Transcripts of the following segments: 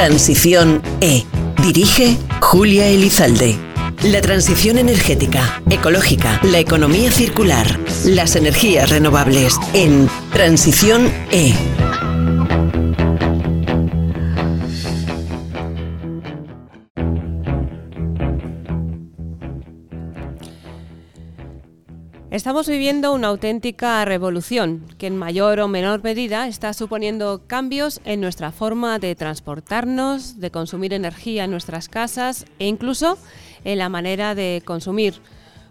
Transición E. Dirige Julia Elizalde. La transición energética, ecológica, la economía circular, las energías renovables en Transición E. Estamos viviendo una auténtica revolución que en mayor o menor medida está suponiendo cambios en nuestra forma de transportarnos, de consumir energía en nuestras casas e incluso en la manera de consumir.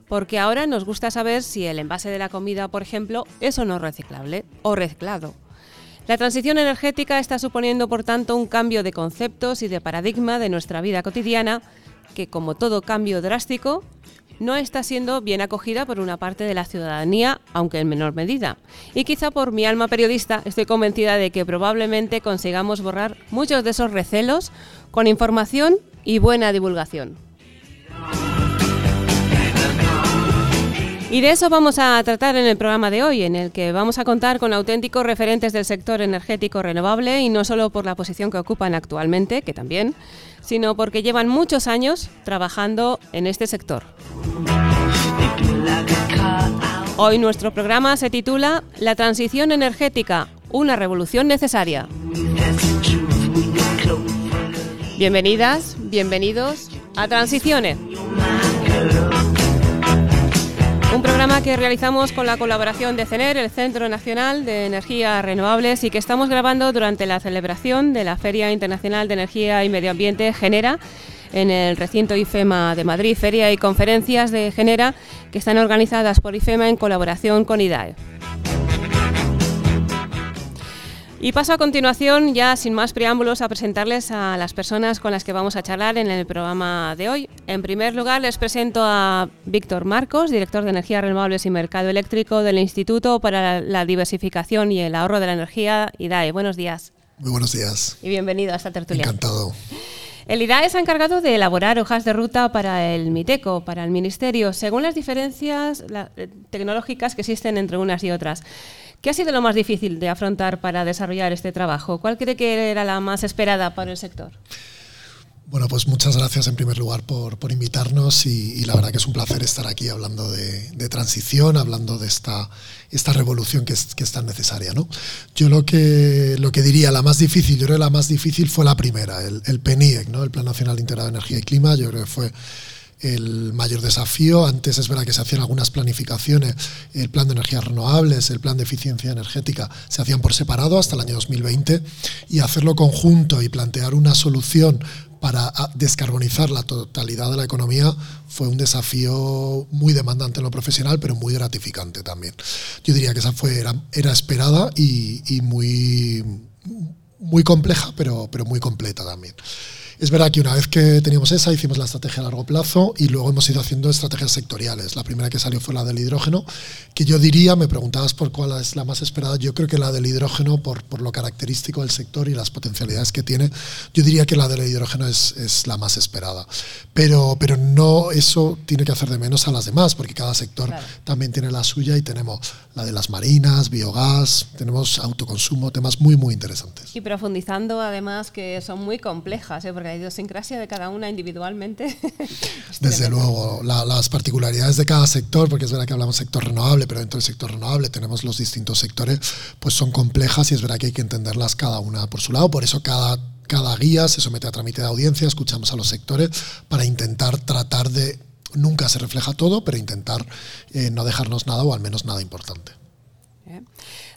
Porque ahora nos gusta saber si el envase de la comida, por ejemplo, es o no reciclable o reciclado. La transición energética está suponiendo, por tanto, un cambio de conceptos y de paradigma de nuestra vida cotidiana que, como todo cambio drástico, no está siendo bien acogida por una parte de la ciudadanía, aunque en menor medida. Y quizá por mi alma periodista estoy convencida de que probablemente consigamos borrar muchos de esos recelos con información y buena divulgación. Y de eso vamos a tratar en el programa de hoy, en el que vamos a contar con auténticos referentes del sector energético renovable y no solo por la posición que ocupan actualmente, que también, sino porque llevan muchos años trabajando en este sector. Hoy nuestro programa se titula La transición energética, una revolución necesaria. Bienvenidas, bienvenidos a Transiciones. Un programa que realizamos con la colaboración de CENER, el Centro Nacional de Energías Renovables, y que estamos grabando durante la celebración de la Feria Internacional de Energía y Medio Ambiente Genera en el recinto IFEMA de Madrid, feria y conferencias de Genera que están organizadas por IFEMA en colaboración con IDAE. Y paso a continuación, ya sin más preámbulos, a presentarles a las personas con las que vamos a charlar en el programa de hoy. En primer lugar, les presento a Víctor Marcos, director de Energías Renovables y Mercado Eléctrico del Instituto para la Diversificación y el Ahorro de la Energía, IDAE. Buenos días. Muy buenos días. Y bienvenido a esta tertulia. Encantado. El IDAE se ha encargado de elaborar hojas de ruta para el MITECO, para el Ministerio, según las diferencias eh, tecnológicas que existen entre unas y otras. ¿Qué ha sido lo más difícil de afrontar para desarrollar este trabajo? ¿Cuál cree que era la más esperada para el sector? Bueno, pues muchas gracias en primer lugar por, invitarnos y, la verdad que es un placer estar aquí hablando de, transición, hablando de esta, esta revolución que es, que es tan necesaria. ¿no? Yo lo que, lo que diría, la más difícil, yo creo que la más difícil fue la primera, el, PNIEC, ¿no? el Plan Nacional Integrado de Energía y Clima, yo creo que fue el mayor desafío. Antes es verdad que se hacían algunas planificaciones, el plan de energías renovables, el plan de eficiencia energética, se hacían por separado hasta el año 2020 y hacerlo conjunto y plantear una solución para descarbonizar la totalidad de la economía fue un desafío muy demandante en lo profesional, pero muy gratificante también. Yo diría que esa fue, era, era esperada y, y, muy, muy compleja, pero, pero muy completa también. Es verdad que una vez que teníamos esa, hicimos la estrategia a largo plazo y luego hemos ido haciendo estrategias sectoriales. La primera que salió fue la del hidrógeno, que yo diría, me preguntabas por cuál es la más esperada, yo creo que la del hidrógeno, por, por lo característico del sector y las potencialidades que tiene, yo diría que la del hidrógeno es, es la más esperada. Pero, pero no eso tiene que hacer de menos a las demás, porque cada sector también tiene la suya y tenemos la de las marinas, biogás, tenemos autoconsumo, temas muy, muy interesantes. Y profundizando además que son muy complejas, ¿eh? porque la idiosincrasia de cada una individualmente. Desde luego, las particularidades de cada sector, porque es verdad que hablamos sector renovable, pero dentro del sector renovable tenemos los distintos sectores, pues son complejas y es verdad que hay que entenderlas cada una por su lado. Por eso cada cada guía se somete a trámite de audiencia, escuchamos a los sectores para intentar tratar de, nunca se refleja todo, pero intentar eh, no dejarnos nada o al menos nada importante.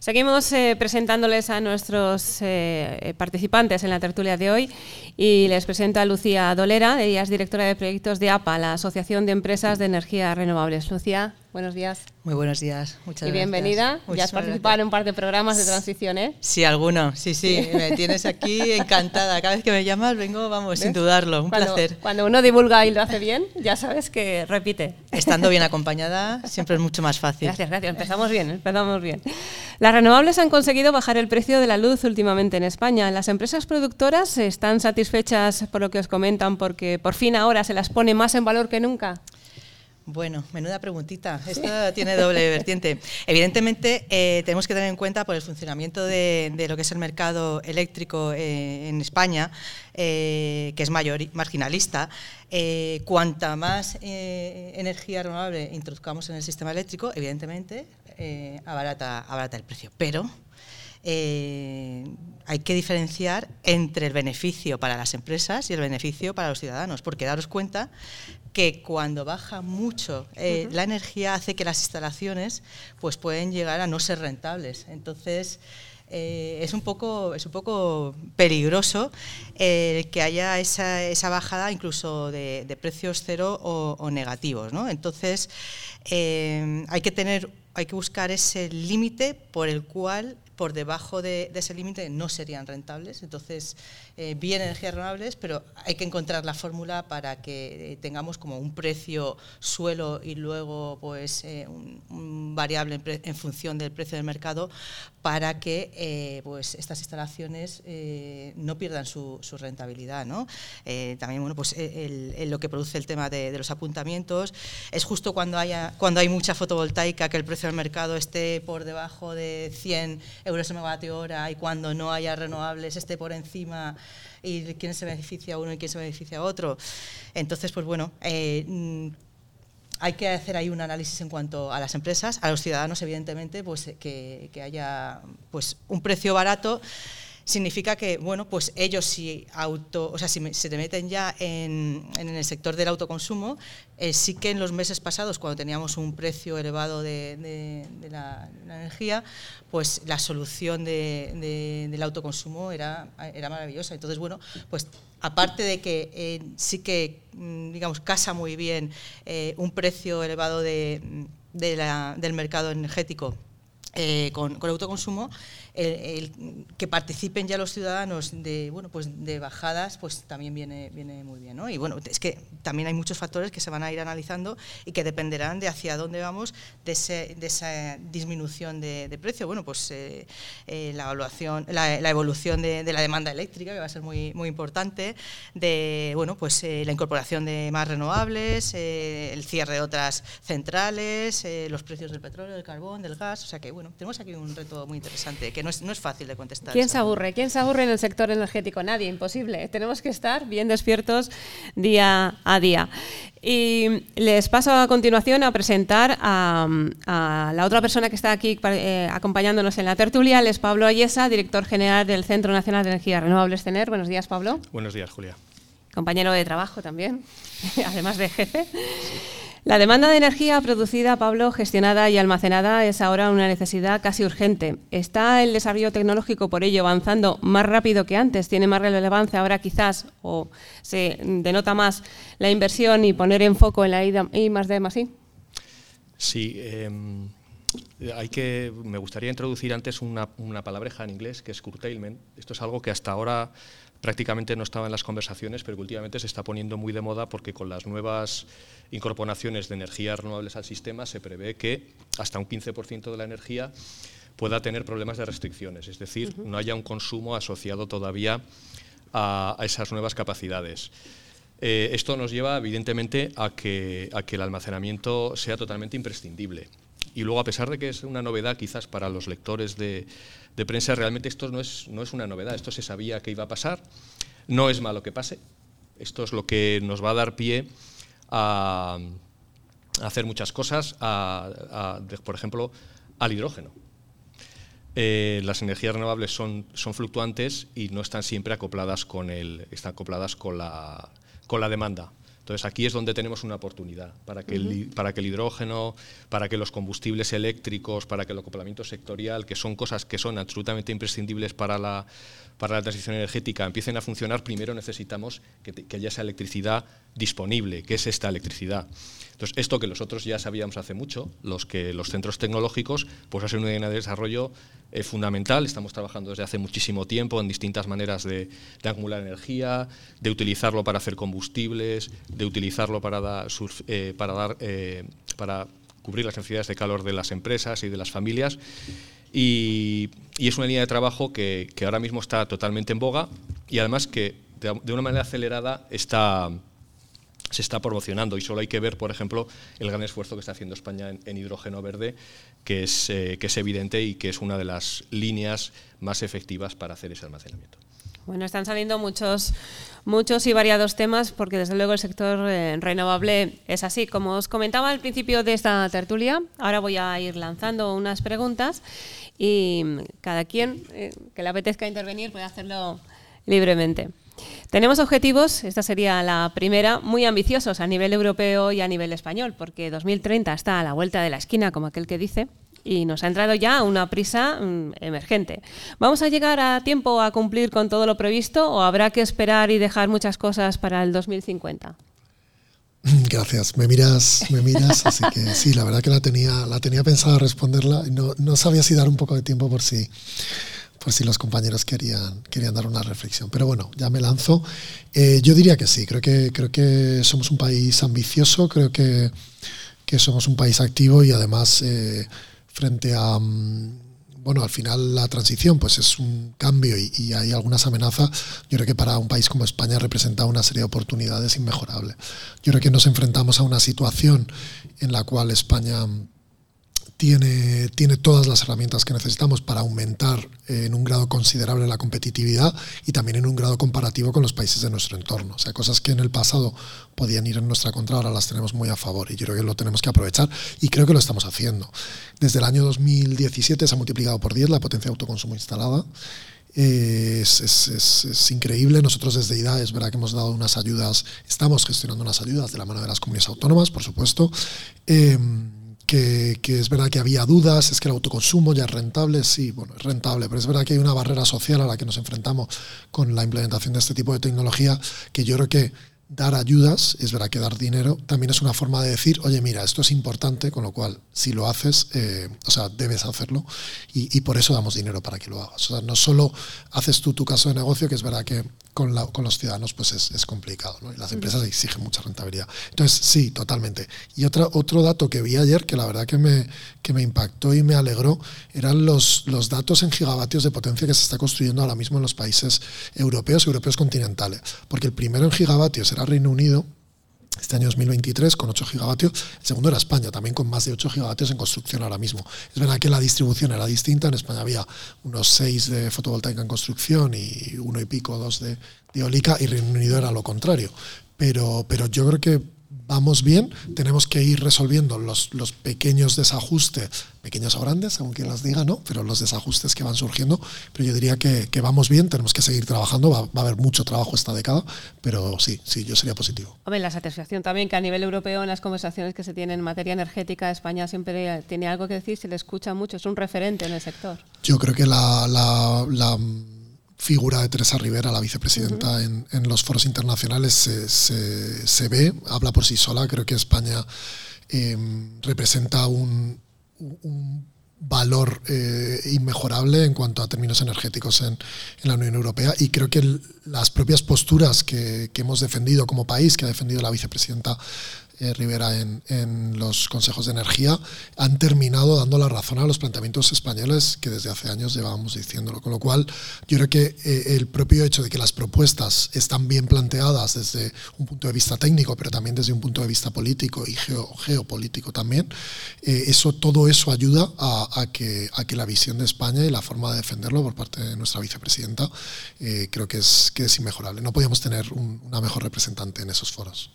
Seguimos eh, presentándoles a nuestros eh, participantes en la tertulia de hoy y les presento a Lucía Dolera, ella es directora de proyectos de APA, la Asociación de Empresas de Energías Renovables. Lucía, buenos días. Muy buenos días, muchas gracias. Y bienvenida. ya has participado en un par de programas de transición, ¿eh? Sí, alguno, sí, sí. Me tienes aquí encantada. Cada vez que me llamas vengo, vamos, sin dudarlo. Un placer. Cuando uno divulga y lo hace bien, ya sabes que repite. Estando bien acompañada siempre es mucho más fácil. Gracias, gracias. Empezamos bien, empezamos bien. Las renovables han conseguido bajar el precio de la luz últimamente en España. Las empresas productoras están satisfechas por lo que os comentan porque por fin ahora se las pone más en valor que nunca. Bueno, menuda preguntita. Esto tiene doble vertiente. Evidentemente, eh, tenemos que tener en cuenta por el funcionamiento de, lo que es el mercado eléctrico eh, en España, eh, que es mayor, marginalista. cuanta más energía renovable introduzcamos en el sistema eléctrico, evidentemente, abarata, abarata el precio. Pero hay que diferenciar entre el beneficio para las empresas y el beneficio para los ciudadanos, porque daros cuenta que cuando baja mucho eh, la energía hace que las instalaciones pues pueden llegar a no ser rentables. Entonces, eh, es, un poco, es un poco peligroso eh, que haya esa, esa, bajada incluso de, precios cero o, negativos. ¿no? Entonces, hay que tener hay que buscar ese límite por el cual por debajo de, ese límite no serían rentables. Entonces, eh, bien energías renovables, pero hay que encontrar la fórmula para que eh, tengamos como un precio suelo y luego pues eh, un, variable en, función del precio del mercado para que pues estas instalaciones no pierdan su, rentabilidad. ¿no? también bueno, pues lo que produce el tema de, los apuntamientos es justo cuando, haya, cuando hay mucha fotovoltaica que el precio del mercado esté por debajo de 100 euros el megavatio hora y cuando no haya renovables esté por encima y quién se beneficia uno y quién se beneficia otro. Entonces, pues bueno, eh, mm, hay que hacer ahí un análisis en cuanto a las empresas, a los ciudadanos, evidentemente, pues que, que haya pues un precio barato significa que, bueno, pues ellos si auto, o sea, si se te meten ya en, en el sector del autoconsumo, eh, sí que en los meses pasados, cuando teníamos un precio elevado de, la, energía, pues la solución del autoconsumo era, era maravillosa. Entonces, bueno, pues aparte de que eh, sí que, mm, digamos, casa muy bien eh, un precio elevado de, del mercado energético con, con autoconsumo, que participen ya los ciudadanos de, bueno, pues de bajadas, pues también viene, viene muy bien. ¿no? Y bueno, es que también hay muchos factores que se van a ir analizando y que dependerán de hacia dónde vamos de, de esa disminución de, precio. Bueno, pues eh, eh, la, evaluación, la, evolución de, la demanda eléctrica, que va a ser muy, muy importante, de bueno, pues, eh, la incorporación de más renovables, el cierre de otras centrales, los precios del petróleo, del carbón, del gas. O sea que bueno, tenemos aquí un reto muy interesante. Que no es, fácil de contestar. ¿Quién se aburre? ¿Quién se aburre en el sector energético? Nadie, imposible. Tenemos que estar bien despiertos día a día. Y les paso a continuación a presentar a, la otra persona que está aquí eh, acompañándonos en la tertulia, es Pablo Ayesa, director general del Centro Nacional de Energías Renovables CENER. Buenos días, Pablo. Buenos días, Julia. Compañero de trabajo también, además de jefe. La demanda de energía producida, Pablo, gestionada y almacenada es ahora una necesidad casi urgente. ¿Está el desarrollo tecnológico por ello avanzando más rápido que antes? ¿Tiene más relevancia ahora quizás o se denota más la inversión y poner en foco en la I más D más I? Sí. Em, hay que, me gustaría introducir antes una, una palabreja en inglés que es curtailment. Esto es algo que hasta ahora prácticamente no estaba en las conversaciones, pero que últimamente se está poniendo muy de moda porque con las nuevas incorporaciones de energías renovables al sistema se prevé que hasta un 15% de la energía pueda tener problemas de restricciones, es decir, no haya un consumo asociado todavía a, esas nuevas capacidades. Eh, esto nos lleva, evidentemente, a que, a que el almacenamiento sea totalmente imprescindible. Y luego, a pesar de que es una novedad quizás para los lectores de, de prensa, realmente esto no es, no es una novedad, esto se sabía que iba a pasar, no es malo que pase, esto es lo que nos va a dar pie a, hacer muchas cosas, por ejemplo, al hidrógeno. Eh, las energías renovables son, son fluctuantes y no están siempre acopladas con el, están acopladas con la, con la demanda. Entonces aquí es donde tenemos una oportunidad para que, el, para que el hidrógeno, para que los combustibles eléctricos, para que el acoplamiento sectorial, que son cosas que son absolutamente imprescindibles para la, para la transición energética, empiecen a funcionar, primero necesitamos que, que haya esa electricidad disponible, que es esta electricidad. Entonces, esto que nosotros ya sabíamos hace mucho, los que los centros tecnológicos, pues ser una línea de desarrollo eh, fundamental. Estamos trabajando desde hace muchísimo tiempo en distintas maneras de, acumular energía, de utilizarlo para hacer combustibles, de utilizarlo para, eh, para, dar, eh, para cubrir las necesidades de calor de las empresas y de las familias. Y, es una línea de trabajo que, ahora mismo está totalmente en boga y además que de una manera acelerada está se está promocionando y solo hay que ver, por ejemplo, el gran esfuerzo que está haciendo España en, hidrógeno verde, que es, que es evidente y que es una de las líneas más efectivas para hacer ese almacenamiento. Bueno, están saliendo muchos, muchos y variados temas porque desde luego el sector eh, renovable es así. Como os comentaba al principio de esta tertulia, ahora voy a ir lanzando unas preguntas y cada quien eh, que le apetezca intervenir puede hacerlo libremente. Tenemos objetivos, esta sería la primera, muy ambiciosos a nivel europeo y a nivel español, porque 2030 está a la vuelta de la esquina, como aquel que dice, y nos ha entrado ya una prisa mm, emergente. ¿Vamos a llegar a tiempo a cumplir con todo lo previsto o habrá que esperar y dejar muchas cosas para el 2050? Gracias, me miras, me miras, así que sí, la verdad que la tenía, la tenía pensada responderla no, no sabía si dar un poco de tiempo por si, por si los compañeros querían, querían dar una reflexión. Pero bueno, ya me lanzo. Eh, yo diría que sí, creo que, creo que somos un país ambicioso, creo que, que somos un país activo y además eh, frente a, mm, bueno, al final la transición pues es un cambio y, hay algunas amenazas, yo creo que para un país como España representa una serie de oportunidades inmejorables. Yo creo que nos enfrentamos a una situación en la cual España tiene, tiene todas las herramientas que necesitamos para aumentar eh, en un grado considerable la competitividad y también en un grado comparativo con los países de nuestro entorno. O sea, cosas que en el pasado podían ir en nuestra contra, ahora las tenemos muy a favor y yo creo que lo tenemos que aprovechar y creo que lo estamos haciendo. Desde el año 2017 se ha multiplicado por 10 la potencia de autoconsumo instalada. es, es, es, increíble. Nosotros desde IDA es verdad que hemos dado unas ayudas, estamos gestionando unas ayudas de la mano de las comunidades autónomas, por supuesto. Eh, que, es verdad que había dudas, es que el autoconsumo ya es rentable, sí, bueno, es rentable, pero es verdad que hay una barrera social a la que nos enfrentamos con la implementación de este tipo de tecnología que yo creo que dar ayudas, es verdad que dar dinero, también es una forma de decir, oye, mira, esto es importante, con lo cual, si lo haces, eh, o sea, debes hacerlo y, por eso damos dinero para que lo hagas. O sea, no solo haces tú tu caso de negocio, que es verdad que con, con los ciudadanos pues es, complicado, ¿no? Y las empresas exigen mucha rentabilidad. Entonces, sí, totalmente. Y otra, otro dato que vi ayer, que la verdad que me, que me impactó y me alegró, eran los, los datos en gigavatios de potencia que se está construyendo ahora mismo en los países europeos, europeos continentales. Porque el primero en gigavatios era Reino Unido, este año 2023 con 8 gigavatios. El segundo era España, también con más de 8 gigavatios en construcción ahora mismo. Es verdad que la distribución era distinta. En España había unos 6 de fotovoltaica en construcción y uno y pico, dos de, de eólica, y Reino Unido era lo contrario. Pero, pero yo creo que vamos bien, tenemos que ir resolviendo los, los pequeños desajustes, pequeños o grandes, según quien las diga, ¿no? Pero los desajustes que van surgiendo, pero yo diría que, que vamos bien, tenemos que seguir trabajando, va, a haber mucho trabajo esta década, pero sí, sí, yo sería positivo. Hombre, la satisfacción también que a nivel europeo en las conversaciones que se tienen en materia energética, España siempre tiene algo que decir, se le escucha mucho, es un referente en el sector. Yo creo que la, la, la figura de Teresa Rivera, la vicepresidenta, en, los foros internacionales se, se, ve, habla por sí sola. Creo que España em, representa un, un valor eh, inmejorable en cuanto a términos energéticos en, en, la Unión Europea y creo que las propias posturas que, que, hemos defendido como país, que ha defendido la vicepresidenta eh, Rivera en, los consejos de energía, han terminado dando la razón a los planteamientos españoles que desde hace años llevábamos diciéndolo. Con lo cual, yo creo que eh, el propio hecho de que las propuestas están bien planteadas desde un punto de vista técnico, pero también desde un punto de vista político y geopolítico también, eh, eso, todo eso ayuda a, que, la visión de España y la forma de defenderlo por parte de nuestra vicepresidenta creo que es, que es inmejorable. No podíamos tener una mejor representante en esos foros.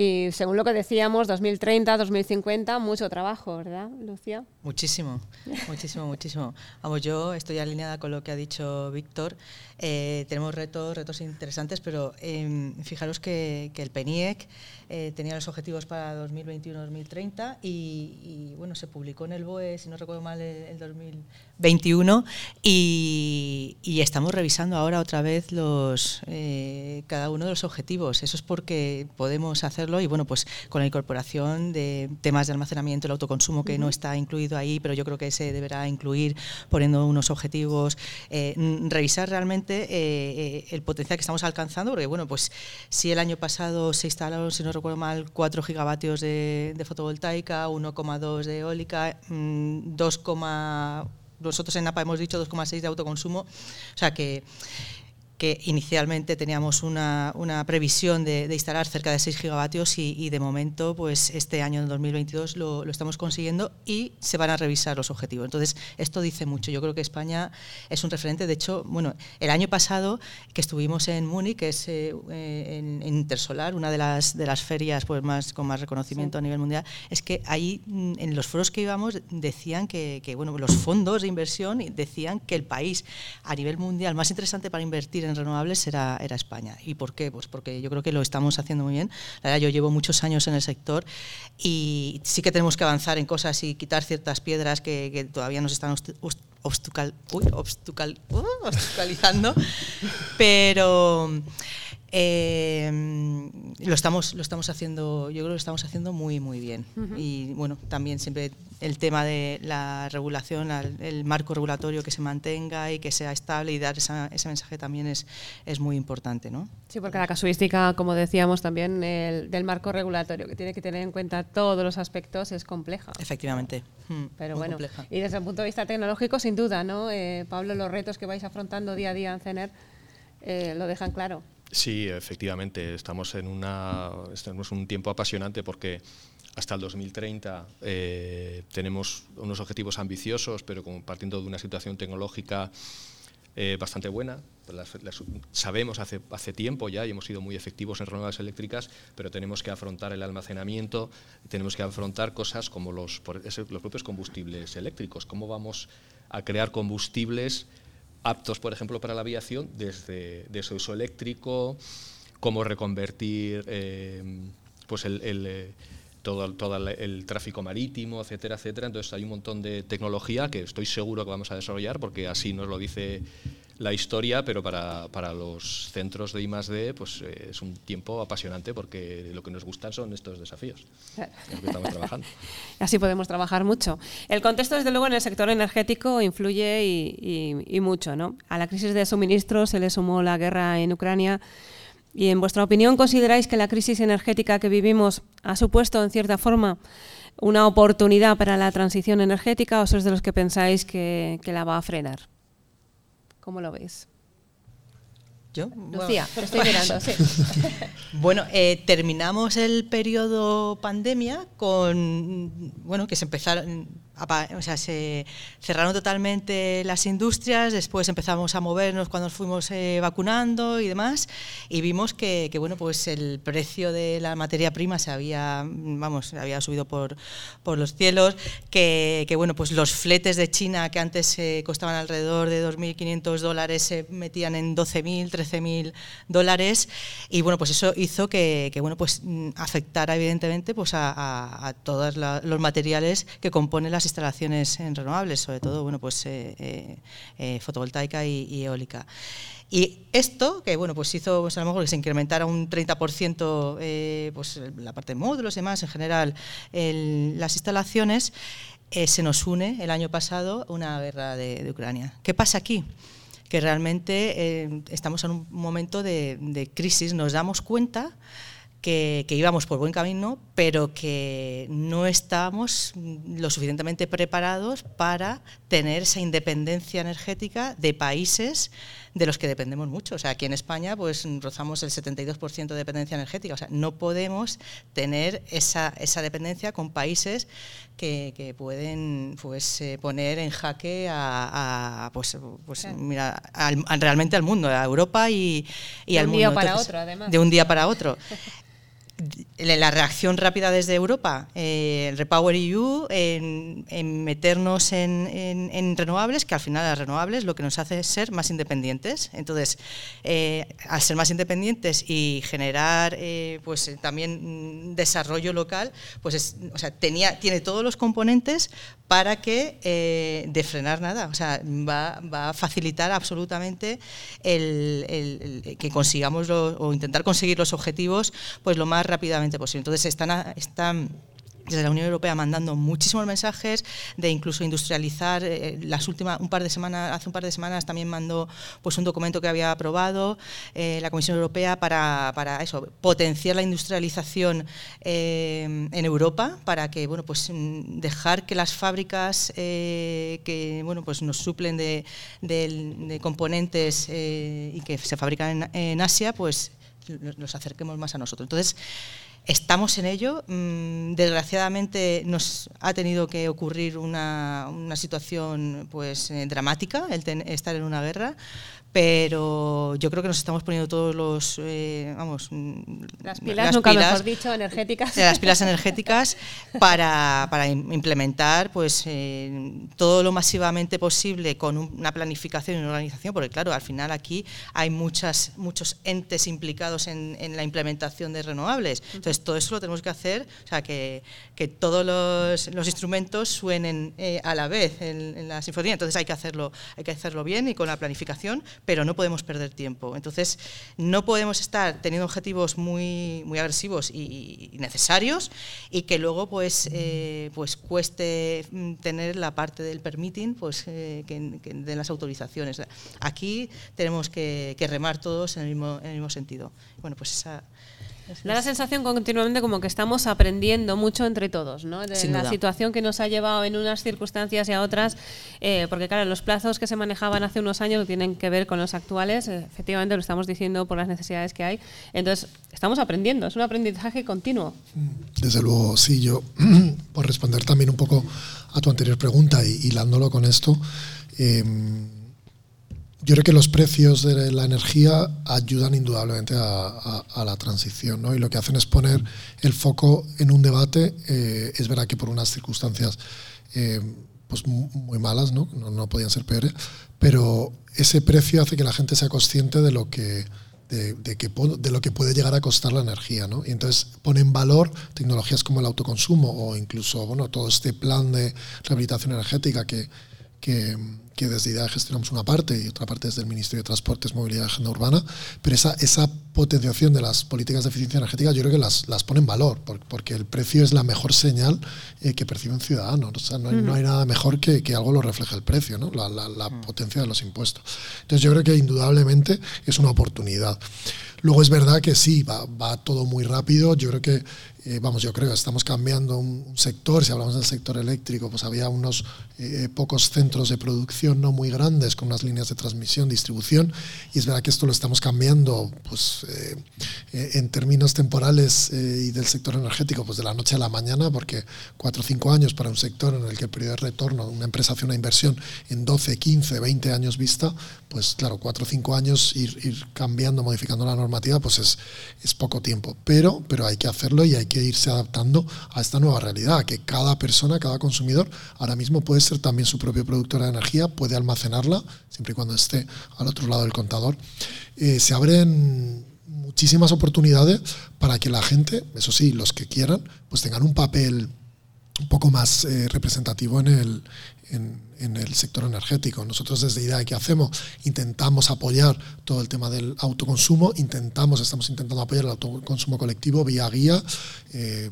Y según lo que decíamos, 2030, 2050, mucho trabajo, ¿verdad, Lucía? Muchísimo, muchísimo, muchísimo. Vamos, yo estoy alineada con lo que ha dicho Víctor. Eh, tenemos retos, retos interesantes, pero em, fijaros que, el PENIEC eh, tenía los objetivos para 2021-2030 y, bueno, se publicó en el BOE, si no recuerdo mal, el, 2021 y, estamos revisando ahora otra vez los eh, cada uno de los objetivos. Eso es porque podemos hacerlo y bueno, pues con la incorporación de temas de almacenamiento, el autoconsumo que no está incluido ahí, pero yo creo que se deberá incluir poniendo unos objetivos, revisar realmente el potencial que estamos alcanzando, porque bueno, pues si el año pasado se instalaron, si no recuerdo mal, 4 gigavatios de, fotovoltaica, 1,2 de eólica, 2, mm, nosotros en NAPA hemos dicho 2,6 de autoconsumo. O sea que que inicialmente teníamos una, una previsión de, instalar cerca de 6 gigavatios y, de momento, pues este año, en 2022, lo, lo, estamos consiguiendo y se van a revisar los objetivos. Entonces, esto dice mucho. Yo creo que España es un referente. De hecho, bueno, el año pasado que estuvimos en Múnich, que es eh, en, Intersolar, una de las, de las ferias pues, más, con más reconocimiento a nivel mundial, es que ahí mm, en los foros que íbamos decían que, que bueno, los fondos de inversión decían que el país a nivel mundial más interesante para invertir en renovables era, era España. ¿Y por qué? Pues porque yo creo que lo estamos haciendo muy bien. La verdad, yo llevo muchos años en el sector y sí que tenemos que avanzar en cosas y quitar ciertas piedras que, todavía nos están uh, obstaculizando, pero eh, lo, estamos, lo estamos haciendo, yo creo que lo estamos haciendo muy, muy bien. Y bueno, también siempre el tema de la regulación, el marco regulatorio que se mantenga y que sea estable y dar ese mensaje también es, es muy importante. ¿no? Sí, porque la casuística, como decíamos también, el, del marco regulatorio, que tiene que tener en cuenta todos los aspectos, es compleja. Efectivamente. Hmm, Pero bueno, y desde el punto de vista tecnológico, sin duda, ¿no? Eh, Pablo, los retos que vais afrontando día a día en CENER eh, lo dejan claro. Sí, efectivamente, estamos en una, un tiempo apasionante porque hasta el 2030 eh, tenemos unos objetivos ambiciosos, pero partiendo de una situación tecnológica eh, bastante buena. sabemos hace, hace tiempo ya y hemos sido muy efectivos en renovables eléctricas, pero tenemos que afrontar el almacenamiento, tenemos que afrontar cosas como los, los propios combustibles eléctricos, cómo vamos a crear combustibles aptos, por ejemplo, para la aviación desde de su uso eléctrico, cómo reconvertir eh, pues el, eh, todo, todo, el tráfico marítimo, etcétera, etcétera. Entonces hay un montón de tecnología que estoy seguro que vamos a desarrollar porque así nos lo dice la historia, pero para, para los centros de I+.D. pues eh, es un tiempo apasionante porque lo que nos gustan son estos desafíos en que estamos trabajando. Así podemos trabajar mucho. El contexto, desde luego, en el sector energético influye y, mucho. ¿no? A la crisis de suministro se le sumó la guerra en Ucrania. ¿Y en vuestra opinión consideráis que la crisis energética que vivimos ha supuesto, en cierta forma, una oportunidad para la transición energética o sois de los que pensáis que la va a frenar? ¿Cómo lo veis? ¿Yo? Lucía, bueno. estoy mirando, sí. bueno, eh, terminamos el periodo pandemia con, bueno, que se empezaron o sea, se cerraron totalmente las industrias, después empezamos a movernos cuando nos fuimos eh, vacunando y demás, y vimos que, bueno, pues el precio de la materia prima se había, vamos, había subido por, por los cielos, que, bueno, pues los fletes de China que antes eh, costaban alrededor de 2.500 dólares se metían en 12.000, 13.000 dólares, y bueno, pues eso hizo que, bueno, pues afectara evidentemente pues a, a todos los materiales que componen las instalaciones en renovables, sobre todo bueno, pues, eh, eh, eh, fotovoltaica y, eólica. Y esto, que bueno, pues hizo pues, a lo mejor que se incrementara un 30% pues, la parte de módulos y demás, en general, las instalaciones, se nos une el año pasado una guerra de, Ucrania. ¿Qué pasa aquí? Que realmente estamos en un momento de, de crisis, nos damos cuenta que, íbamos por buen camino, pero que no estábamos lo suficientemente preparados para tener esa independencia energética de países de los que dependemos mucho. O sea, aquí en España pues rozamos el 72% de dependencia energética. O sea, no podemos tener esa, esa dependencia con países que, pueden pues, eh, poner en jaque a, pues, pues mira, realmente al mundo, a Europa y, y al mundo. De un día para otro, además. De un día para otro. la reacción rápida desde Europa, eh, el Repower EU, en, meternos en, renovables, que al final las renovables lo que nos hace es ser más independientes. Entonces, eh, al ser más independientes y generar eh, pues también desarrollo local, pues o sea, tenía, tiene todos los componentes para que de frenar nada. O sea, va, a facilitar absolutamente el, que consigamos o intentar conseguir los objetivos pues lo más rápidamente posible. Entonces están, están desde la Unión Europea mandando muchísimos mensajes de incluso industrializar. Eh, las últimas, un par de semanas, hace un par de semanas también mandó pues un documento que había aprobado eh, la Comisión Europea para, para, eso, potenciar la industrialización eh, en Europa, para que bueno pues dejar que las fábricas que bueno pues nos suplen de, componentes y que se fabrican en, en Asia, pues nos acerquemos más a nosotros. Entonces, Estamos en ello. Mm, desgraciadamente nos ha tenido que ocurrir una, situación pues, eh, dramática, el estar en una guerra, pero yo creo que nos estamos poniendo todos los eh, vamos mm, las pilas nunca mejor dicho energéticas. las pilas energéticas para, para implementar pues eh, todo lo masivamente posible con una planificación y una organización porque claro al final aquí hay muchas muchos entes implicados en, en la implementación de renovables. Entonces todo eso lo tenemos que hacer o sea que, que todos los, los, instrumentos suenen eh, a la vez en, en la sinfonía. Entonces hay que hacerlo hay que hacerlo bien y con la planificación pero no podemos perder tiempo. Entonces, no podemos estar teniendo objetivos muy, muy agresivos y, necesarios y que luego pues, eh, pues cueste mm, tener la parte del permitting pues, eh, de las autorizaciones. Aquí tenemos que, que remar todos en el mismo, en el mismo sentido. Bueno, pues esa Da la sensación continuamente como que estamos aprendiendo mucho entre todos, ¿no? De la situación que nos ha llevado en unas circunstancias y a otras, eh, porque claro, los plazos que se manejaban hace unos años tienen que ver con los actuales, efectivamente lo estamos diciendo por las necesidades que hay, entonces estamos aprendiendo, es un aprendizaje continuo. Desde luego, sí, yo, por responder también un poco a tu anterior pregunta y hilándolo con esto, eh, yo creo que los precios de la energía ayudan indudablemente a, la transición, ¿no? Y lo que hacen es poner el foco en un debate. Eh, es verdad que por unas circunstancias eh, pues muy malas, ¿no? ¿no? podían ser peores, pero ese precio hace que la gente sea consciente de lo que de, que, de lo que puede llegar a costar la energía, ¿no? Y entonces pone en valor tecnologías como el autoconsumo o incluso, bueno, todo este plan de rehabilitación energética que, que que desde IDEA gestionamos una parte y otra parte desde el Ministerio de Transportes, Movilidad y Agenda Urbana, pero esa, esa potenciación de las políticas de eficiencia energética yo creo que las, las pone en valor, porque el precio es la mejor señal eh, que percibe un ciudadano. O sea, no, hay, no hay nada mejor que, que, algo lo refleje el precio, ¿no? la, la, potencia de los impuestos. Entonces yo creo que indudablemente es una oportunidad. Luego es verdad que sí, va, va todo muy rápido. Yo creo que eh, vamos, yo creo estamos cambiando un, sector, si hablamos del sector eléctrico, pues había unos eh, pocos centros de producción no muy grandes con unas líneas de transmisión, distribución, y es verdad que esto lo estamos cambiando pues, eh, en términos temporales y del sector energético, pues de la noche a la mañana, porque cuatro o cinco años para un sector en el que el periodo de retorno, una empresa hace una inversión en 12, 15, 20 años vista, pues claro, cuatro o cinco años ir, ir cambiando, modificando la normativa, pues es, es poco tiempo, pero, pero hay que hacerlo y hay que irse adaptando a esta nueva realidad, que cada persona, cada consumidor, ahora mismo puede ser también su propio productor de energía, puede almacenarla, siempre y cuando esté al otro lado del contador. Eh, se abren muchísimas oportunidades para que la gente, eso sí, los que quieran, pues tengan un papel un poco más eh, representativo en el, en, el sector energético. Nosotros desde IDEA, ¿qué hacemos? Intentamos apoyar todo el tema del autoconsumo, intentamos, estamos intentando apoyar el autoconsumo colectivo vía guía. Eh,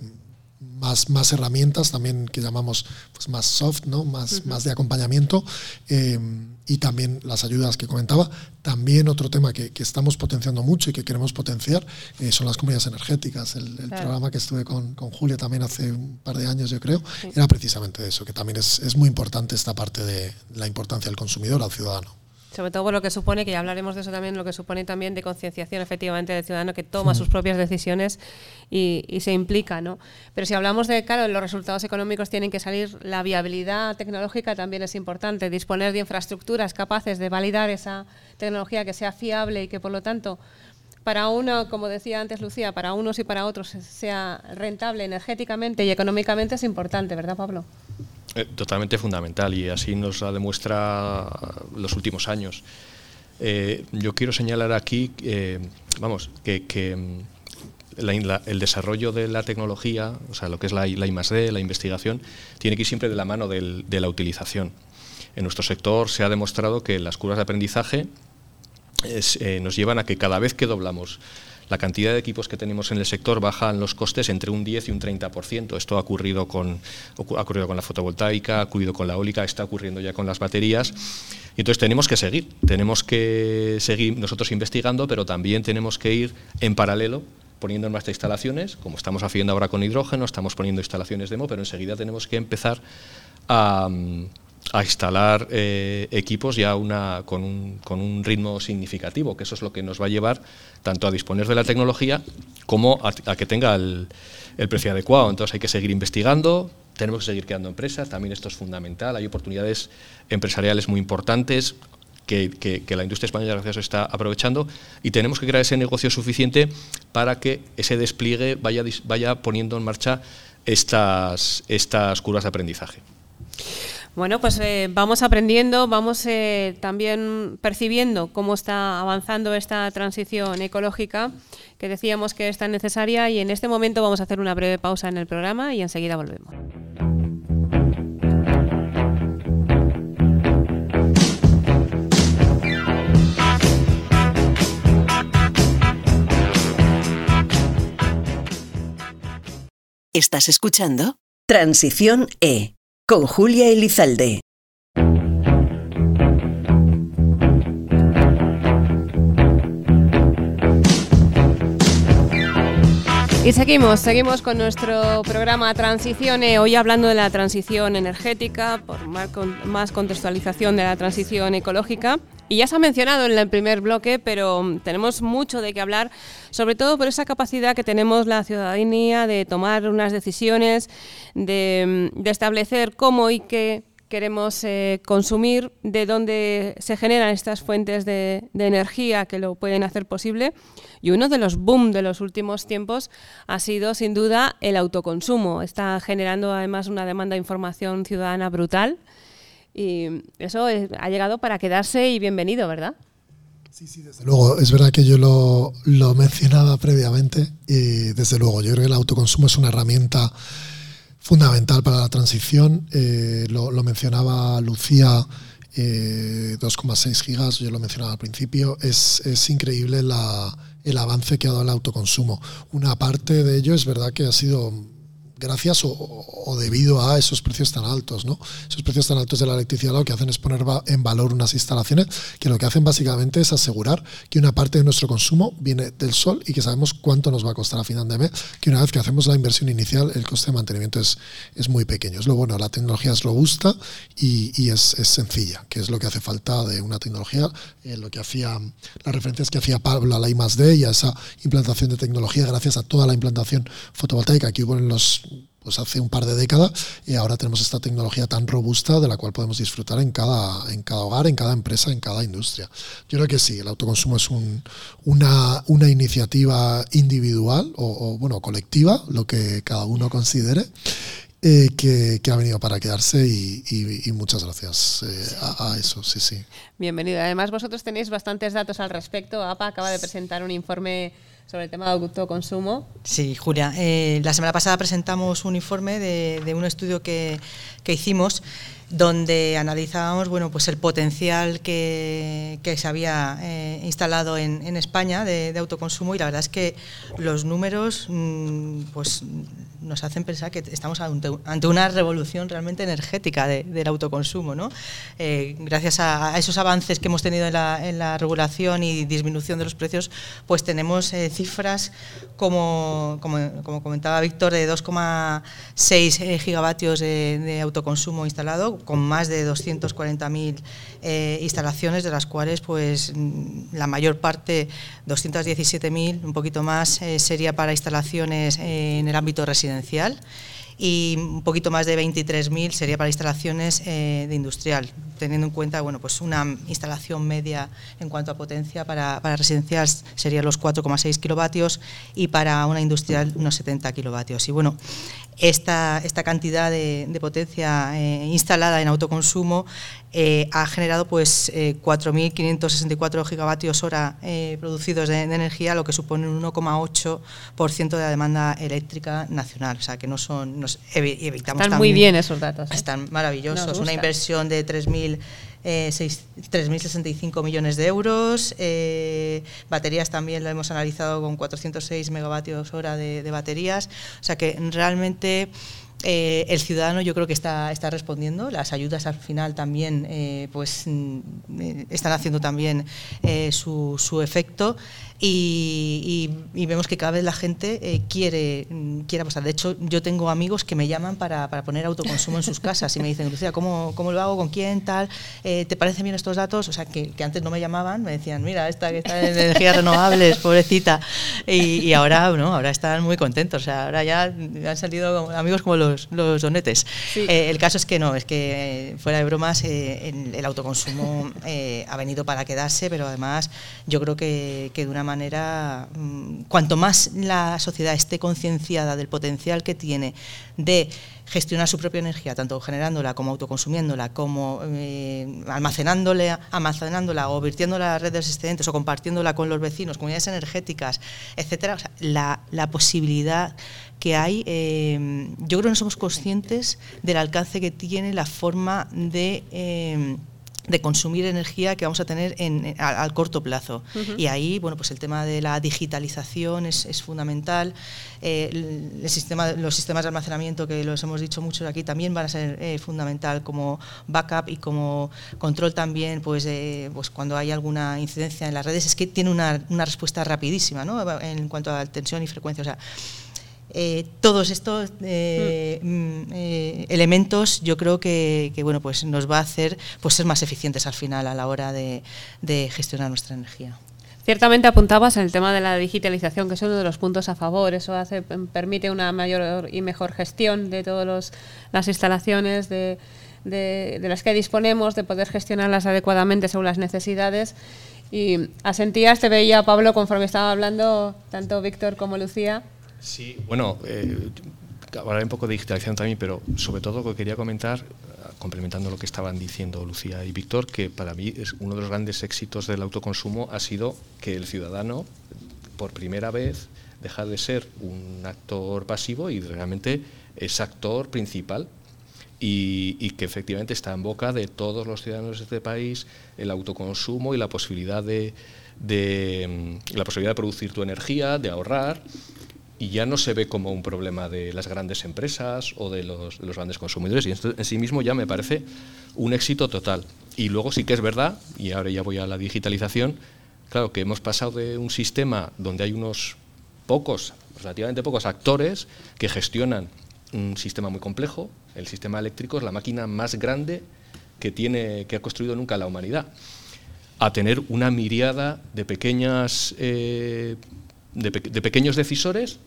más, más herramientas también que llamamos pues, más soft, ¿no? más, más de acompañamiento eh, y también las ayudas que comentaba. También otro tema que, que estamos potenciando mucho y que queremos potenciar eh, son las comunidades energéticas. El, programa que estuve con, con, Julia también hace un par de años, yo creo, era precisamente eso, que también es, es muy importante esta parte de la importancia del consumidor al ciudadano sobre todo por lo que supone, que ya hablaremos de eso también, lo que supone también de concienciación efectivamente del ciudadano que toma sus propias decisiones y, se implica, ¿no? Pero si hablamos de, claro, los resultados económicos tienen que salir, la viabilidad tecnológica también es importante, disponer de infraestructuras capaces de validar esa tecnología que sea fiable y que por lo tanto para uno, como decía antes Lucía, para unos y para otros sea rentable energéticamente y económicamente es importante, ¿verdad Pablo? Eh, totalmente fundamental y así nos la demuestra los últimos años. Eh, yo quiero señalar aquí, eh, vamos, que, mm, el desarrollo de la tecnología, o sea, lo que es la, la I+D, la investigación, tiene que ir siempre de la mano de la utilización. En nuestro sector se ha demostrado que las curvas de aprendizaje nos llevan a que cada vez que doblamos la cantidad de equipos que tenemos en el sector bajan los costes entre un 10 y un 30%. Esto ha ocurrido con, ha ocurrido con la fotovoltaica, ha ocurrido con la eólica, está ocurriendo ya con las baterías. Y entonces tenemos que seguir, tenemos que seguir nosotros investigando, pero también tenemos que ir en paralelo poniendo en marcha instalaciones, como estamos haciendo ahora con hidrógeno, estamos poniendo instalaciones demo, pero enseguida tenemos que empezar a, instalar eh, equipos ya con, un, ritmo significativo, que eso es lo que nos va a llevar tanto a disponer de la tecnología como a, que tenga el, el, precio adecuado. Entonces hay que seguir investigando, tenemos que seguir creando empresas, también esto es fundamental, hay oportunidades empresariales muy importantes, que, la industria española gracias está aprovechando y tenemos que crear ese negocio suficiente para que ese despliegue vaya, vaya poniendo en marcha estas, estas curvas de aprendizaje. Bueno, pues eh, vamos aprendiendo, vamos eh, también percibiendo cómo está avanzando esta transición ecológica que decíamos que es tan necesaria y en este momento vamos a hacer una breve pausa en el programa y enseguida volvemos. Estás escuchando Transición E con Julia Elizalde. Y seguimos, seguimos con nuestro programa Transición, E, hoy hablando de la transición energética, por más contextualización de la transición ecológica. Y ya se ha mencionado en el primer bloque, pero tenemos mucho de qué hablar, sobre todo por esa capacidad que tenemos la ciudadanía de tomar unas decisiones, de, establecer cómo y qué queremos eh, consumir, de dónde se generan estas fuentes de, energía que lo pueden hacer posible. Y uno de los boom de los últimos tiempos ha sido sin duda el autoconsumo. Está generando además una demanda de información ciudadana brutal y eso ha llegado para quedarse y bienvenido, ¿verdad? Sí, sí, desde luego. Es verdad que yo lo, lo mencionaba previamente y desde luego yo creo que el autoconsumo es una herramienta fundamental para la transición. Eh, lo, mencionaba Lucía, 2,6 eh, gigas, yo lo mencionaba al principio. Es, es increíble la, el avance que ha dado el autoconsumo. Una parte de ello es verdad que ha sido gracias o, debido a esos precios tan altos, ¿no? Esos precios tan altos de la electricidad lo que hacen es poner en valor unas instalaciones que lo que hacen básicamente es asegurar que una parte de nuestro consumo viene del sol y que sabemos cuánto nos va a costar a final de mes, que una vez que hacemos la inversión inicial el coste de mantenimiento es, es muy pequeño. Es lo bueno, la tecnología es robusta y, es, sencilla, que es lo que hace falta de una tecnología, eh, lo que hacía, las referencias que hacía Pablo a la I D y a esa implantación de tecnología gracias a toda la implantación fotovoltaica que hubo en los pues hace un par de décadas y ahora tenemos esta tecnología tan robusta de la cual podemos disfrutar en cada, en cada hogar, en cada empresa, en cada industria. Yo creo que sí, el autoconsumo es una, una iniciativa individual o, bueno, colectiva, lo que cada uno considere. Eh, que, ha venido para quedarse y, muchas gracias eh, a, a, eso, sí, sí. Bienvenido. Además, vosotros tenéis bastantes datos al respecto. APA acaba de presentar un informe sobre el tema de autoconsumo. Sí, Julia. Eh, la semana pasada presentamos un informe de, un estudio que, que hicimos donde analizábamos bueno, pues el potencial que, se había eh, instalado en, España de, autoconsumo y la verdad es que los números mm, pues, nos hacen pensar que estamos ante, una revolución realmente energética del autoconsumo. ¿no? Eh, gracias a, esos avances que hemos tenido en la, en la, regulación y disminución de los precios, pues tenemos eh, cifras como, como, comentaba Víctor, de 2,6 gigavatios de autoconsumo instalado con más de 240.000 eh, instalaciones, de las cuales pues, mm, la mayor parte, 217.000, un poquito más, eh, sería para instalaciones eh, en el ámbito residencial y un poquito más de 23.000 sería para instalaciones de industrial, teniendo en cuenta bueno, pues una instalación media en cuanto a potencia para, para residencial sería los 4,6 kilovatios y para una industrial unos 70 kilovatios. Y bueno, esta, esta cantidad de, potencia eh, instalada en autoconsumo eh, ha generado pues 4.564 eh, gigavatios hora producidos de, energía, lo que supone un 1,8% de la demanda eléctrica nacional. O sea, que no son, nos evitamos Están muy bien esos datos. ¿eh? Están maravillosos. Una inversión de 3.000 eh, 3.065 millones de euros. Eh, baterías también lo hemos analizado con 406 megavatios hora de, de baterías. O sea que realmente eh, el ciudadano yo creo que está, está respondiendo, las ayudas al final también eh, pues, mm, eh, están haciendo también su, su, efecto y, vemos que cada vez la gente quiere, mm, quiere apostar. De hecho, yo tengo amigos que me llaman para, para poner autoconsumo en sus casas y me dicen, Lucía, ¿cómo, ¿cómo, lo hago? ¿Con quién? tal ¿Te parecen bien estos datos? O sea, que, que, antes no me llamaban, me decían, mira, esta que está en energías renovables, pobrecita. Y, y ahora, ¿no? ahora están muy contentos. O sea, ahora ya han salido amigos como los los, donetes. Eh, el caso es que no, es que eh, fuera de bromas, eh, el, autoconsumo ha venido para quedarse, pero además yo creo que, que de una manera, mm, cuanto más la sociedad esté concienciada del potencial que tiene de gestionar su propia energía, tanto generándola como autoconsumiéndola, como eh, almacenándola, almacenándola o virtiéndola a redes excedentes o compartiéndola con los vecinos, comunidades energéticas, etcétera. la, posibilidad que hay, eh, yo creo que no somos conscientes del alcance que tiene la forma de eh, de consumir energía que vamos a tener en, al, corto plazo. Y ahí, bueno, pues el tema de la digitalización es, es fundamental. Eh, el, sistema, los sistemas de almacenamiento, que los hemos dicho muchos aquí, también van a ser eh, fundamental como backup y como control también, pues, pues cuando hay alguna incidencia en las redes, es que tiene una, una respuesta rapidísima ¿no? en cuanto a tensión y frecuencia. O sea, eh, todos estos eh, mm. Mm, eh, elementos yo creo que, bueno pues nos va a hacer pues ser más eficientes al final a la hora de, gestionar nuestra energía. Ciertamente apuntabas en el tema de la digitalización, que es uno de los puntos a favor. Eso hace, permite una mayor y mejor gestión de todas las instalaciones de, de, las que disponemos, de poder gestionarlas adecuadamente según las necesidades. Y asentías, te veía Pablo conforme estaba hablando, tanto Víctor como Lucía, Sí, bueno, eh, hablaré un poco de digitalización también, pero sobre todo lo que quería comentar, complementando lo que estaban diciendo Lucía y Víctor, que para mí es uno de los grandes éxitos del autoconsumo ha sido que el ciudadano, por primera vez, deja de ser un actor pasivo y realmente es actor principal. Y, que efectivamente está en boca de todos los ciudadanos de este país el autoconsumo y la posibilidad de, de la posibilidad de producir tu energía, de ahorrar y ya no se ve como un problema de las grandes empresas o de los, grandes consumidores. Y esto en sí mismo ya me parece un éxito total. Y luego sí que es verdad, y ahora ya voy a la digitalización, claro que hemos pasado de un sistema donde hay unos pocos, relativamente pocos actores que gestionan un sistema muy complejo. El sistema eléctrico es la máquina más grande que, tiene, que ha construido nunca la humanidad a tener una miriada de pequeñas eh, de, pequeños decisores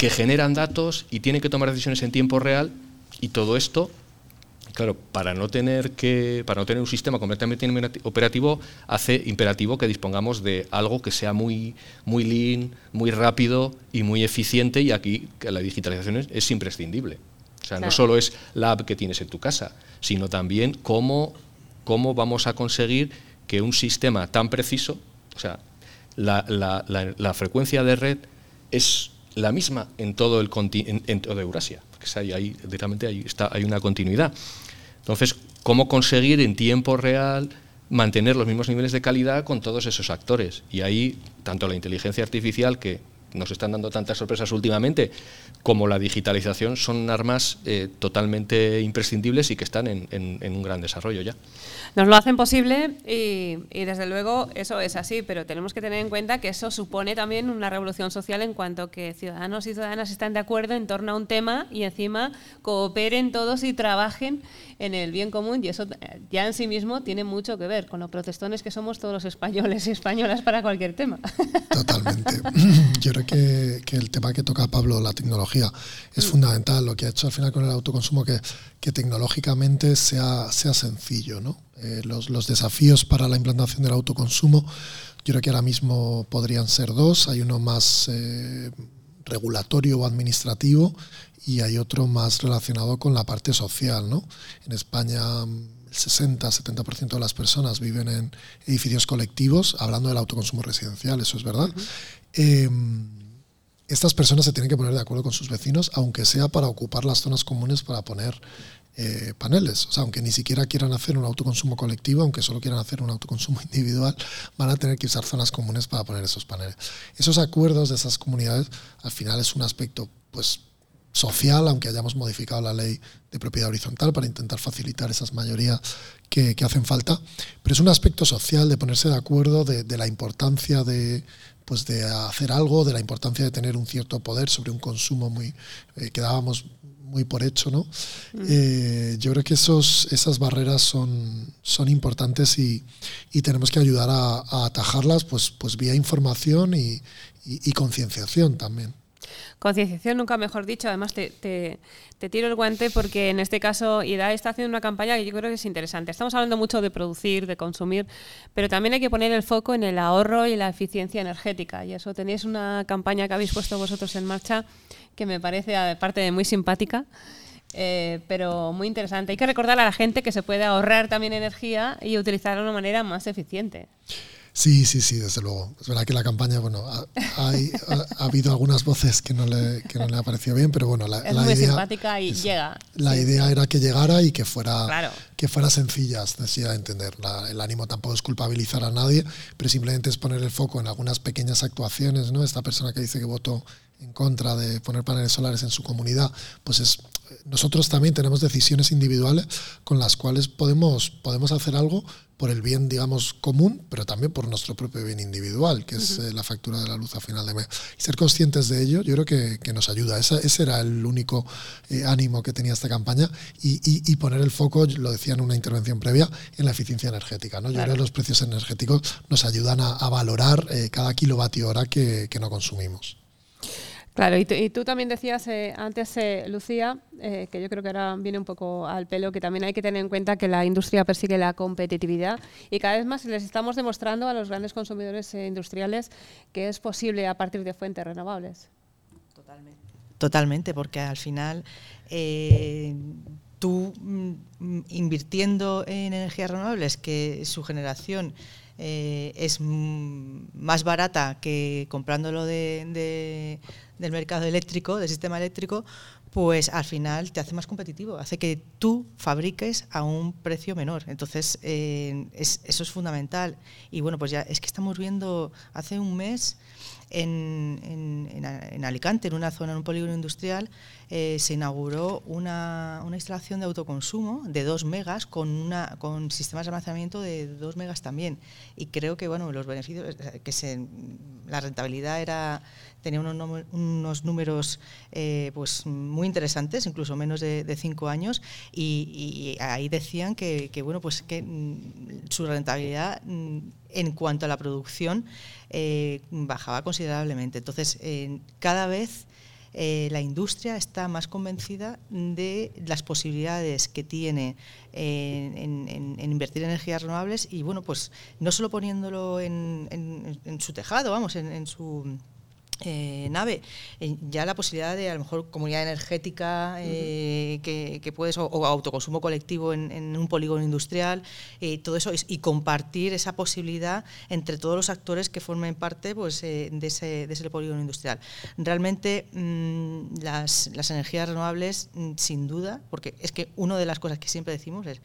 que generan datos y tienen que tomar decisiones en tiempo real y todo esto claro, para no tener que, para no tener un sistema completamente operativo, hace imperativo que dispongamos de algo que sea muy, muy lean, muy rápido y muy eficiente, y aquí la digitalización es, imprescindible. O sea, no solo es la app que tienes en tu casa, sino también cómo, cómo vamos a conseguir que un sistema tan preciso, o sea, la, frecuencia de red es la misma en todo el en, en Eurasia, porque ahí, directamente hay, está, hay una continuidad. Entonces, ¿cómo conseguir en tiempo real mantener los mismos niveles de calidad con todos esos actores? Y ahí, tanto la inteligencia artificial, que nos están dando tantas sorpresas últimamente, como la digitalización, son armas eh, totalmente imprescindibles y que están en un gran desarrollo ya. Nos lo hacen posible y, desde luego eso es así, pero tenemos que tener en cuenta que eso supone también una revolución social en cuanto que ciudadanos y ciudadanas están de acuerdo en torno a un tema y encima cooperen todos y trabajen en el bien común y eso ya en sí mismo tiene mucho que ver con los protestones que somos todos los españoles y españolas para cualquier tema. Totalmente. Yo creo que, el tema que toca Pablo, la tecnología, es mm. fundamental. Lo que ha hecho al final con el autoconsumo, que, que tecnológicamente sea, sea sencillo, ¿no? Eh, los, los, desafíos para la implantación del autoconsumo, yo creo que ahora mismo podrían ser dos. Hay uno más eh, regulatorio o administrativo y hay otro más relacionado con la parte social. ¿no? En España el 60-70% de las personas viven en edificios colectivos, hablando del autoconsumo residencial, eso es verdad. Em, estas personas se tienen que poner de acuerdo con sus vecinos, aunque sea para ocupar las zonas comunes para poner eh, paneles. O sea, aunque ni siquiera quieran hacer un autoconsumo colectivo, aunque solo quieran hacer un autoconsumo individual, van a tener que usar zonas comunes para poner esos paneles. Esos acuerdos de esas comunidades al final es un aspecto pues social, aunque hayamos modificado la ley de propiedad horizontal para intentar facilitar esas mayorías que, hacen falta, pero es un aspecto social de ponerse de acuerdo de, la importancia de, pues de hacer algo, de la importancia de tener un cierto poder sobre un consumo muy eh, que dábamos muy por hecho, ¿no? Mm. Eh, yo creo que esos, esas barreras son, son importantes y, tenemos que ayudar a, atajarlas pues, pues vía información y concienciación también concienciación, nunca mejor dicho. Además, te, te, tiro el guante porque en este caso IDA está haciendo una campaña que yo creo que es interesante. Estamos hablando mucho de producir, de consumir, pero también hay que poner el foco en el ahorro y la eficiencia energética. Y eso tenéis una campaña que habéis puesto vosotros en marcha que me parece, aparte de muy simpática, eh, pero muy interesante. Hay que recordar a la gente que se puede ahorrar también energía y utilizarla de una manera más eficiente. Sí, sí, sí, desde luego. Es verdad que la campaña, bueno, ha, ha, habido algunas voces que no, le, que no le ha parecido bien, pero bueno, la, es muy idea, simpática y llega. La idea era que llegara y que fuera, que fuera sencilla, sencilla de entender. el ánimo tampoco es culpabilizar a nadie, pero simplemente es poner el foco en algunas pequeñas actuaciones, ¿no? Esta persona que dice que votó en contra de poner paneles solares en su comunidad, pues es nosotros también tenemos decisiones individuales con las cuales podemos, podemos hacer algo por el bien, digamos, común, pero también por nuestro propio bien individual, que es eh, la factura de la luz a final de mes. Y ser conscientes de ello, yo creo que, que nos ayuda. ese era el único eh, ánimo que tenía esta campaña y, y, poner el foco, lo decía en una intervención previa, en la eficiencia energética. ¿no? Yo creo que los precios energéticos nos ayudan a, valorar eh, cada kilovatio hora que, que no consumimos. Claro, y, tú también decías eh, antes, eh, Lucía, eh, que yo creo que ahora viene un poco al pelo, que también hay que tener en cuenta que la industria persigue la competitividad y cada vez más les estamos demostrando a los grandes consumidores industriales que es posible a partir de fuentes renovables. Totalmente. Totalmente, porque al final tú mm, invirtiendo en energías renovables, que su generación es más barata que comprándolo de, del mercado eléctrico, del sistema eléctrico, pues al final te hace más competitivo, hace que tú fabriques a un precio menor. Entonces, eh, eso es fundamental. Y bueno, pues ya es que estamos viendo hace un mes en, en, Alicante, en una zona, en un polígono industrial, eh, se inauguró una, una, instalación de autoconsumo de 2 megas con, una, con sistemas de almacenamiento de 2 megas también. Y creo que bueno, los beneficios, que se, la rentabilidad era tenía unos, unos números eh, pues muy interesantes, incluso menos de, cinco años, y, ahí decían que, bueno, pues que mm, su rentabilidad mm, en cuanto a la producción eh, bajaba considerablemente. Entonces, cada vez eh, la industria está más convencida de las posibilidades que tiene en, invertir en energías renovables y, bueno, pues no solo poniéndolo en, su tejado, vamos, en su eh, nave, eh, ya la posibilidad de a lo mejor comunidad energética eh, que, puedes, o, autoconsumo colectivo en, un polígono industrial, todo eso, y, compartir esa posibilidad entre todos los actores que formen parte pues, de, ese, de, ese, polígono industrial. Realmente mm, las, las energías renovables, mm, sin duda, porque es que una de las cosas que siempre decimos es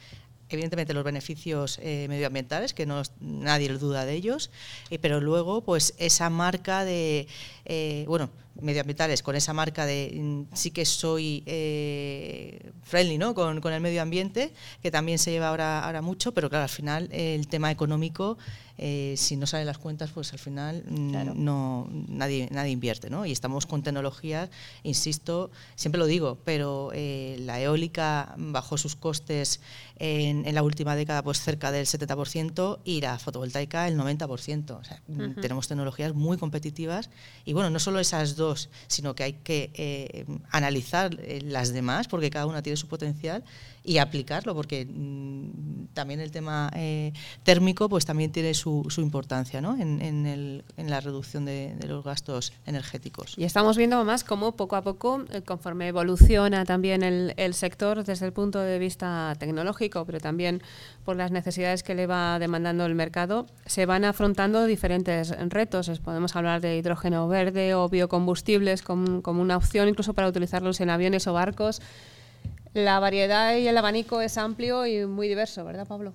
evidentemente los beneficios eh, medioambientales, que no nadie duda de ellos, eh, pero luego pues esa marca de, eh, bueno, medioambientales, con esa marca de mm, sí que soy friendly ¿no? Con, con, el medio ambiente, que también se lleva ahora, ahora mucho, pero claro, al final el tema económico eh, si no salen las cuentas, pues al final mm, no, nadie, nadie invierte. ¿no? Y estamos con tecnologías, insisto, siempre lo digo, pero eh, la eólica bajó sus costes en, en, la última década pues cerca del 70% y la fotovoltaica el 90%. Mm, tenemos tecnologías muy competitivas y bueno, no solo esas dos, sino que hay que eh, analizar las demás porque cada una tiene su potencial y aplicarlo, porque mm, también el tema eh, térmico pues también tiene su, su importancia ¿no? en, en, el, en, la reducción de, los gastos energéticos. Y estamos viendo más cómo poco a poco, eh, conforme evoluciona también el, el sector desde el punto de vista tecnológico, pero también por las necesidades que le va demandando el mercado, se van afrontando diferentes retos. Podemos hablar de hidrógeno verde o biocombustible biocombustibles como, una opción incluso para utilizarlos en aviones o barcos. La variedad y el abanico es amplio y muy diverso, ¿verdad, Pablo?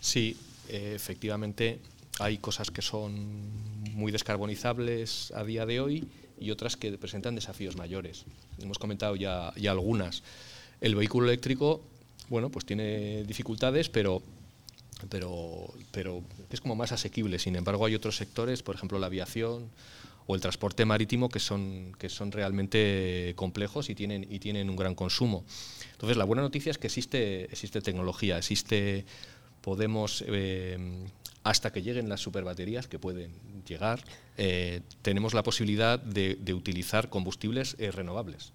Sí, eh, efectivamente hay cosas que son muy descarbonizables a día de hoy y otras que presentan desafíos mayores. Hemos comentado ya, ya algunas. El vehículo eléctrico, bueno, pues tiene dificultades, pero pero, pero es como más asequible. Sin embargo, hay otros sectores, por ejemplo, la aviación o el transporte marítimo, que son, que son realmente complejos y tienen, y tienen un gran consumo. Entonces, la buena noticia es que existe, existe tecnología, existe, podemos, eh, hasta que lleguen las superbaterías, que pueden llegar, eh, tenemos la posibilidad de, utilizar combustibles eh, renovables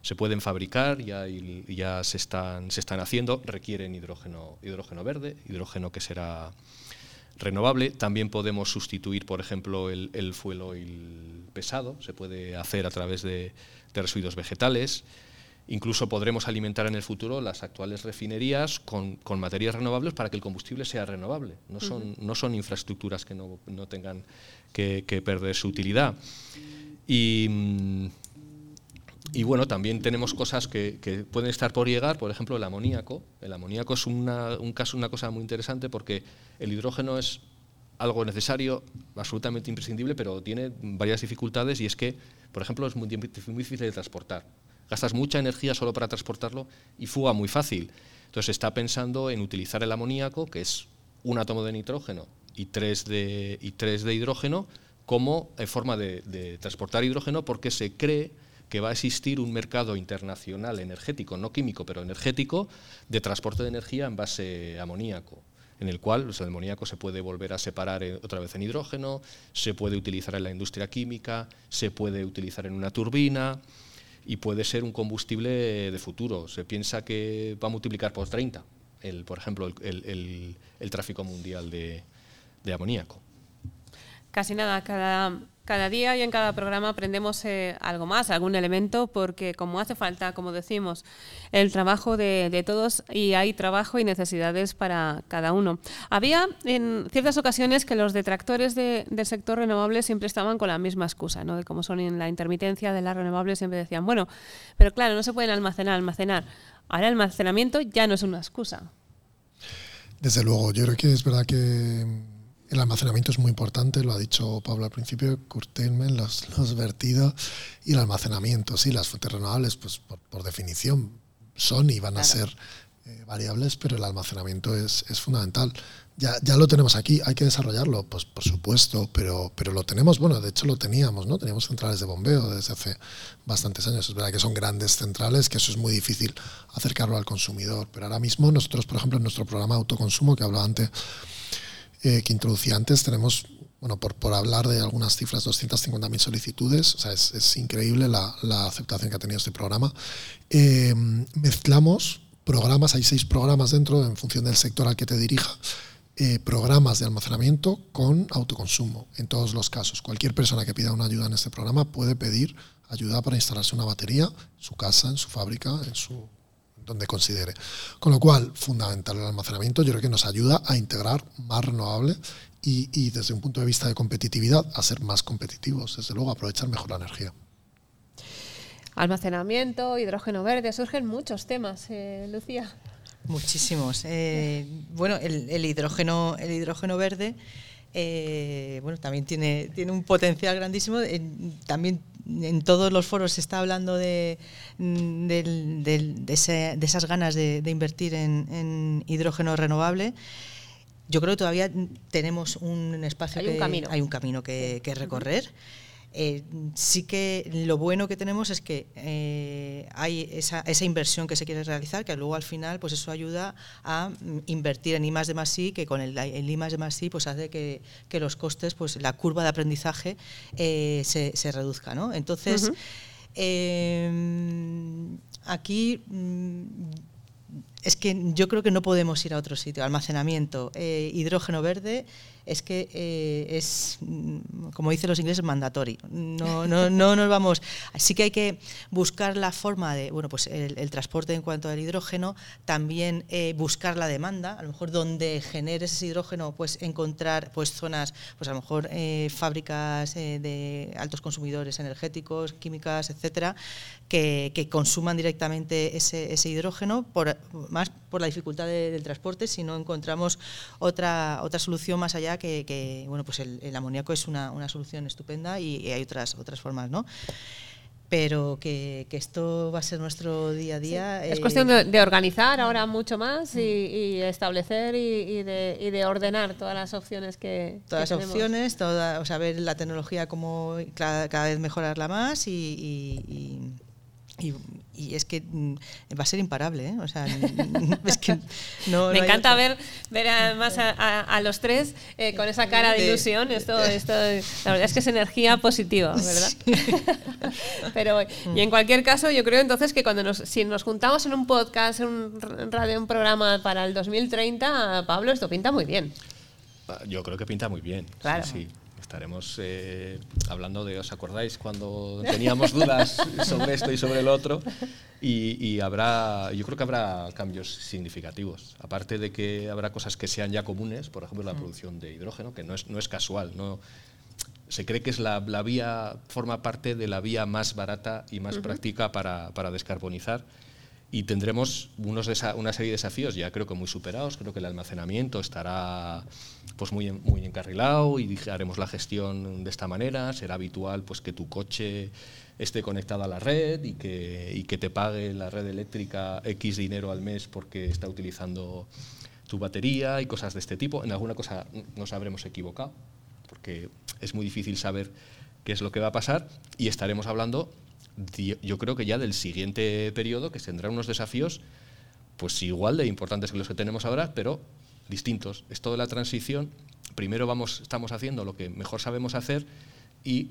se pueden fabricar, ya, ya se, están, se están haciendo, requieren hidrógeno, hidrógeno verde, hidrógeno que será renovable. También podemos sustituir, por ejemplo, el, el fuel oil pesado, se puede hacer a través de, residuos vegetales. Incluso podremos alimentar en el futuro las actuales refinerías con, con materias renovables para que el combustible sea renovable. No son, no son infraestructuras que no, no tengan que, que, perder su utilidad. Y, mm, y bueno, también tenemos cosas que, pueden estar por llegar, por ejemplo, el amoníaco. El amoníaco es una, un caso, una cosa muy interesante porque el hidrógeno es algo necesario, absolutamente imprescindible, pero tiene varias dificultades y es que, por ejemplo, es muy, difícil de transportar. Gastas mucha energía solo para transportarlo y fuga muy fácil. Entonces está pensando en utilizar el amoníaco, que es un átomo de nitrógeno y tres de, y tres de hidrógeno, como forma de, de transportar hidrógeno porque se cree que va a existir un mercado internacional energético, no químico, pero energético, de transporte de energía en base amoníaco en el cual el amoníaco se puede volver a separar otra vez en hidrógeno, se puede utilizar en la industria química, se puede utilizar en una turbina y puede ser un combustible de futuro. Se piensa que va a multiplicar por 30, el, por ejemplo, el, tráfico mundial de, de amoníaco. Casi nada, cada cada día y en cada programa aprendemos eh, algo más, algún elemento, porque como hace falta, como decimos, el trabajo de, todos y hay trabajo y necesidades para cada uno. Había en ciertas ocasiones que los detractores del sector renovable siempre estaban con la misma excusa, ¿no? de como son en la intermitencia de las renovables, siempre decían, bueno, pero claro, no se pueden almacenar, almacenar. Ahora el almacenamiento ya no es una excusa. Desde luego, yo creo que es verdad que el almacenamiento es muy importante, lo ha dicho Pablo al principio, curtailment, los, los vertidos y el almacenamiento. Sí, las fuentes renovables, pues por, definición, son y van a ser eh, variables, pero el almacenamiento es, es fundamental. Ya, ya, lo tenemos aquí, hay que desarrollarlo, pues por supuesto, pero, pero lo tenemos, bueno, de hecho lo teníamos, ¿no? Teníamos centrales de bombeo desde hace bastantes años. Es verdad que son grandes centrales, que eso es muy difícil acercarlo al consumidor, pero ahora mismo nosotros, por ejemplo, en nuestro programa autoconsumo que hablaba antes, eh, que introducía antes, tenemos, bueno, por, por hablar de algunas cifras, 250.000 solicitudes, o sea, es, es increíble la, la, aceptación que ha tenido este programa. Eh, mezclamos programas, hay seis programas dentro, en función del sector al que te dirija, eh, programas de almacenamiento con autoconsumo, en todos los casos. Cualquier persona que pida una ayuda en este programa puede pedir ayuda para instalarse una batería en su casa, en su fábrica, en su donde considere. Con lo cual, fundamental el almacenamiento, yo creo que nos ayuda a integrar más renovable y, desde un punto de vista de competitividad a ser más competitivos, desde luego aprovechar mejor la energía. Almacenamiento, hidrógeno verde, surgen muchos temas, eh, Lucía. Muchísimos. Eh, bueno, el, hidrógeno, el hidrógeno verde eh, bueno, también tiene, tiene un potencial grandísimo. también en todos los foros se está hablando de, de, esas ganas de, invertir en, hidrógeno renovable. Yo creo que todavía tenemos un espacio, hay un camino, hay un camino que, recorrer. Eh, sí que lo bueno que tenemos es que eh, hay esa, esa, inversión que se quiere realizar, que luego al final pues eso ayuda a mm, invertir en I más de más I, que con el, el I más de más I pues hace que, que, los costes, pues la curva de aprendizaje eh, se, se, reduzca. ¿no? Entonces, aquí mm, es que yo creo que no podemos ir a otro sitio. Almacenamiento, hidrógeno verde es que eh, es, mm, como dicen los ingleses, mandatory. No, no, no nos vamos. Sí que hay que buscar la forma de, bueno, pues el, transporte en cuanto al hidrógeno, también eh, buscar la demanda, a lo mejor donde genere ese hidrógeno, pues encontrar pues zonas, pues a lo mejor eh, fábricas de altos consumidores energéticos, químicas, etcétera, que, consuman directamente ese, hidrógeno, por, más por la dificultad del transporte, si no encontramos otra, otra solución más allá que, bueno, pues el, amoníaco es una, una, solución estupenda y, hay otras, otras formas, ¿no? pero que, que, esto va a ser nuestro día a día. Es cuestión de, organizar ahora mucho más y, establecer y, de, y, de, ordenar todas las opciones que Todas las opciones, toda, o sea, ver la tecnología cómo cada, cada vez mejorarla más y y, es que mm, va a ser imparable, ¿eh? O sea, es que no, Me encanta ver, ver además a, los tres eh, con esa cara de ilusión. Esto, esto, la verdad es que es energía positiva, ¿verdad? Pero, y en cualquier caso, yo creo entonces que cuando nos, si nos juntamos en un podcast, en un radio, un programa para el 2030, Pablo, esto pinta muy bien. Yo creo que pinta muy bien. Claro. sí estaremos eh, hablando de, ¿os acordáis cuando teníamos dudas sobre esto y sobre el otro? Y, habrá, yo creo que habrá cambios significativos. Aparte de que habrá cosas que sean ya comunes, por ejemplo la mm. producción de hidrógeno, que no es, no es casual, no, se cree que es la, vía, forma parte de la vía más barata y más práctica para, para descarbonizar y tendremos unos una serie de desafíos ya creo que muy superados. Creo que el almacenamiento estará pues muy, muy encarrilado y haremos la gestión de esta manera. Será habitual pues que tu coche esté conectado a la red y que, y que te pague la red eléctrica X dinero al mes porque está utilizando tu batería y cosas de este tipo. En alguna cosa nos habremos equivocado porque es muy difícil saber qué es lo que va a pasar y estaremos hablando yo creo que ya del siguiente periodo, que tendrá unos desafíos pues igual de importantes que los que tenemos ahora, pero distintos. Esto de la transición, primero vamos, estamos haciendo lo que mejor sabemos hacer y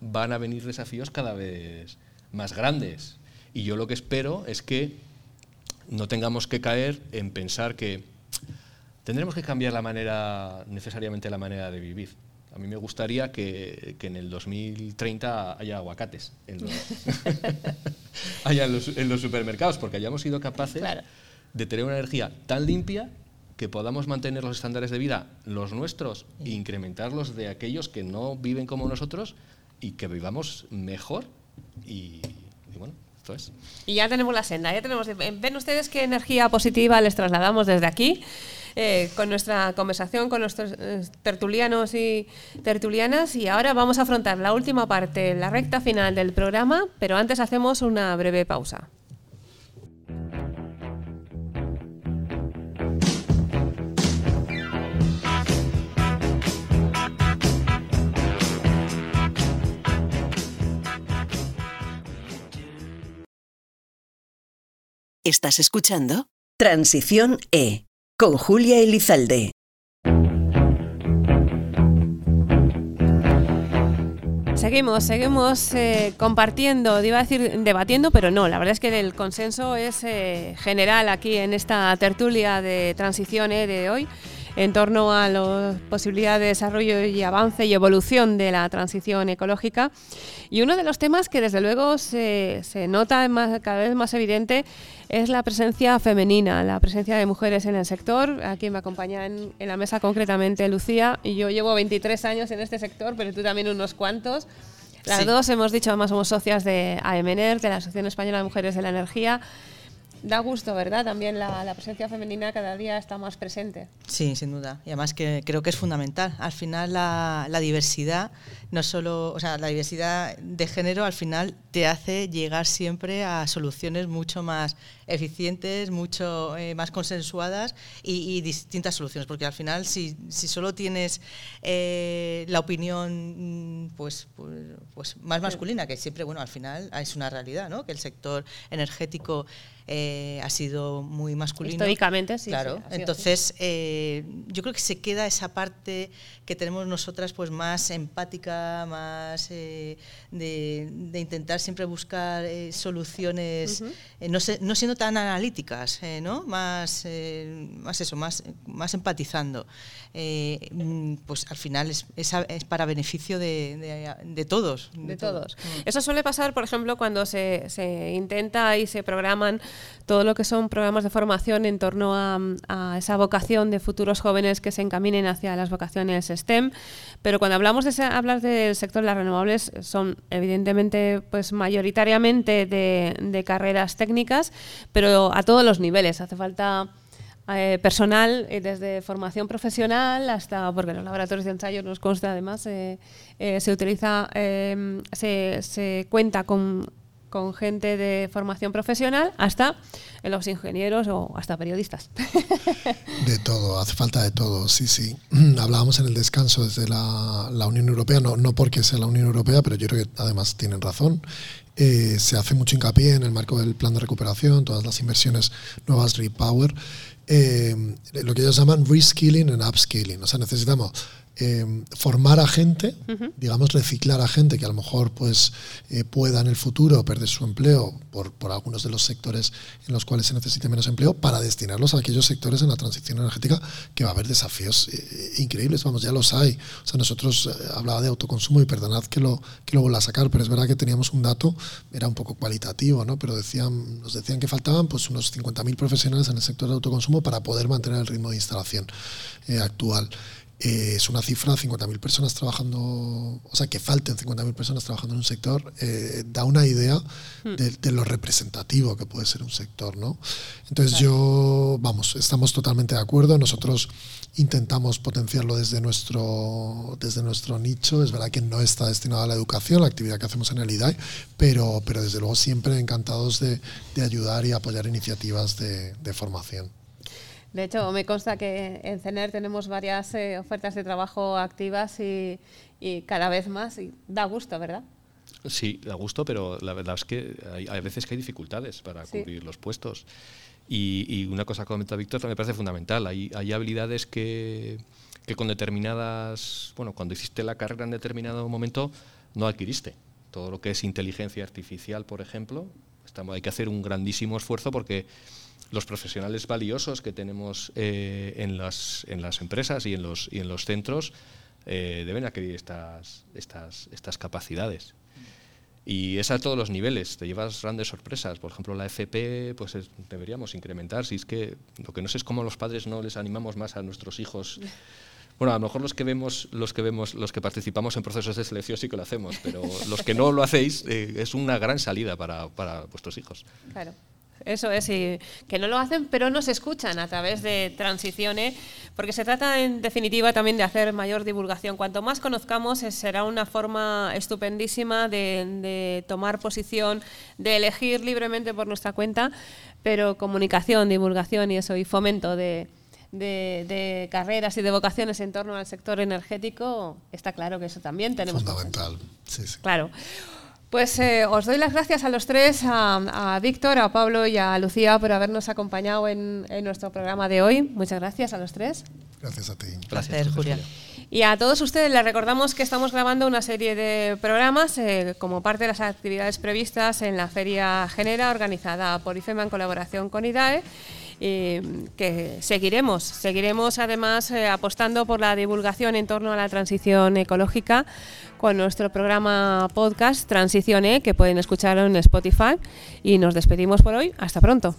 van a venir desafíos cada vez más grandes. Y yo lo que espero es que no tengamos que caer en pensar que tendremos que cambiar la manera, necesariamente la manera de vivir. A mí me gustaría que, en el 2030 haya aguacates en los, haya en los, supermercados, porque hayamos sido capaces de tener una energía tan limpia que podamos mantener los estándares de vida, los nuestros, e incrementarlos de aquellos que no viven como nosotros y que vivamos mejor. Y, y bueno, esto es. Y ya tenemos la senda, ya tenemos. Ven ustedes qué energía positiva les trasladamos desde aquí. Eh, con nuestra conversación con nuestros eh, tertulianos y tertulianas y ahora vamos a afrontar la última parte, la recta final del programa, pero antes hacemos una breve pausa. ¿Estás escuchando? Transición E con Julia Elizalde. Seguimos, seguimos eh, compartiendo, iba a decir debatiendo, pero no, la verdad es que el consenso es eh, general aquí en esta tertulia de transición e de hoy en torno a la posibilidad de desarrollo y avance y evolución de la transición ecológica. Y uno de los temas que desde luego se, se nota cada vez más evidente es la presencia femenina, la presencia de mujeres en el sector. Aquí me acompaña en, la mesa concretamente Lucía y yo llevo 23 años en este sector, pero tú también unos cuantos. Las dos hemos dicho, además somos socias de AEMENER, de la Asociación Española de Mujeres de la Energía. Da gusto, ¿verdad? También la, presencia femenina cada día está más presente. Sí, sin duda. Y además que creo que es fundamental. Al final la, la, diversidad, no solo, o sea, la diversidad de género al final te hace llegar siempre a soluciones mucho más eficientes, mucho eh, más consensuadas y, distintas soluciones. Porque al final si, si solo tienes eh, la opinión mm, pues, pues, pues, más masculina, que siempre, bueno, al final es una realidad, ¿no? Que el sector energético eh, ha sido muy masculino. Históricamente, sí. Claro, entonces eh, yo creo que se queda esa parte que tenemos nosotras pues más empática, más de, intentar siempre buscar soluciones, no, no, siendo tan analíticas, ¿no? Más, más eso, más, más empatizando. Mm, pues al final es, es, para beneficio de, de, todos. De, todos. Mm. Eso suele pasar, por ejemplo, cuando se, se, intenta y se programan todo lo que son programas de formación en torno a, a, esa vocación de futuros jóvenes que se encaminen hacia las vocaciones STEM. Pero cuando hablamos de hablar del sector de las renovables, son evidentemente pues mayoritariamente de, carreras técnicas, pero a todos los niveles. Hace falta eh, personal, eh, desde formación profesional hasta, porque los laboratorios de ensayo nos consta además, eh, se utiliza, se, se, cuenta con, con, gente de formación profesional hasta los ingenieros o hasta periodistas. De todo, hace falta de todo, sí, sí. Hablábamos en el descanso desde la, la Unión Europea, no, no porque sea la Unión Europea, pero yo creo que además tienen razón. se hace mucho hincapié en el marco del plan de recuperación, todas las inversiones nuevas Repower, eh, lo que ellos llaman reskilling and upskilling. O sea, necesitamos Em, formar a gente, digamos, reciclar a gente que a lo mejor pues, eh, pueda en el futuro perder su empleo por, por, algunos de los sectores en los cuales se necesite menos empleo, para destinarlos a aquellos sectores en la transición energética que va a haber desafíos eh, increíbles, vamos, ya los hay. O sea, nosotros eh, hablaba de autoconsumo y perdonad que lo, que lo vuelva a sacar, pero es verdad que teníamos un dato, era un poco cualitativo, ¿no? pero decían, nos decían que faltaban pues, unos 50.000 profesionales en el sector de autoconsumo para poder mantener el ritmo de instalación actual. Eh, es una cifra, 50.000 personas trabajando, o sea, que falten 50.000 personas trabajando en un sector, eh, da una idea hmm. de, lo representativo que puede ser un sector, ¿no? Entonces yo, vamos, estamos totalmente de acuerdo, nosotros intentamos potenciarlo desde nuestro, desde nuestro nicho, es verdad que no está destinado a la educación, la actividad que hacemos en el IDAI, pero, pero desde luego siempre encantados de, ayudar y apoyar iniciativas de formación. De hecho, me consta que en CENER tenemos varias eh, ofertas de trabajo activas y, cada vez más. Y da gusto, ¿verdad? Sí, da gusto, pero la verdad es que hay, veces que hay dificultades para cubrir los puestos. Y, una cosa que comenta Víctor me parece fundamental. Hay, hay habilidades que, que, con determinadas, bueno, cuando hiciste la carrera en determinado momento no adquiriste. Todo lo que es inteligencia artificial, por ejemplo, estamos, hay que hacer un grandísimo esfuerzo porque los profesionales valiosos que tenemos eh, en, las, en las empresas y en los, y en los centros eh, deben adquirir estas, estas, estas capacidades. Y es a todos los niveles, te llevas grandes sorpresas. Por ejemplo, la FP, pues deberíamos incrementar. Si es que lo que no sé es cómo los padres no les animamos más a nuestros hijos. Bueno, a lo mejor los que vemos, los que vemos, los que participamos en procesos de selección sí que lo hacemos, pero los que no lo hacéis eh, es una gran salida para, para vuestros hijos. Claro. Eso es, y que no lo hacen, pero nos escuchan a través de Transiciones, porque se trata en definitiva también de hacer mayor divulgación. Cuanto más conozcamos, eh, será una forma estupendísima de, tomar posición, de elegir libremente por nuestra cuenta, pero comunicación, divulgación y eso, y fomento de, de, carreras y de vocaciones en torno al sector energético, está claro que eso también tenemos. Fundamental, sí, sí. Claro. Pues eh, os doy las gracias a los tres, a, Víctor, a Pablo y a Lucía por habernos acompañado en, nuestro programa de hoy. Muchas gracias a los tres. Gracias a ti. Gracias, Julia. Y a todos ustedes les recordamos que estamos grabando una serie de programas eh, como parte de las actividades previstas en la Feria Genera organizada por IFEMA en colaboración con IDAE que seguiremos. Seguiremos además eh, apostando por la divulgación en torno a la transición ecológica con nuestro programa podcast Transición E, que pueden escuchar en Spotify. Y nos despedimos por hoy. Hasta pronto.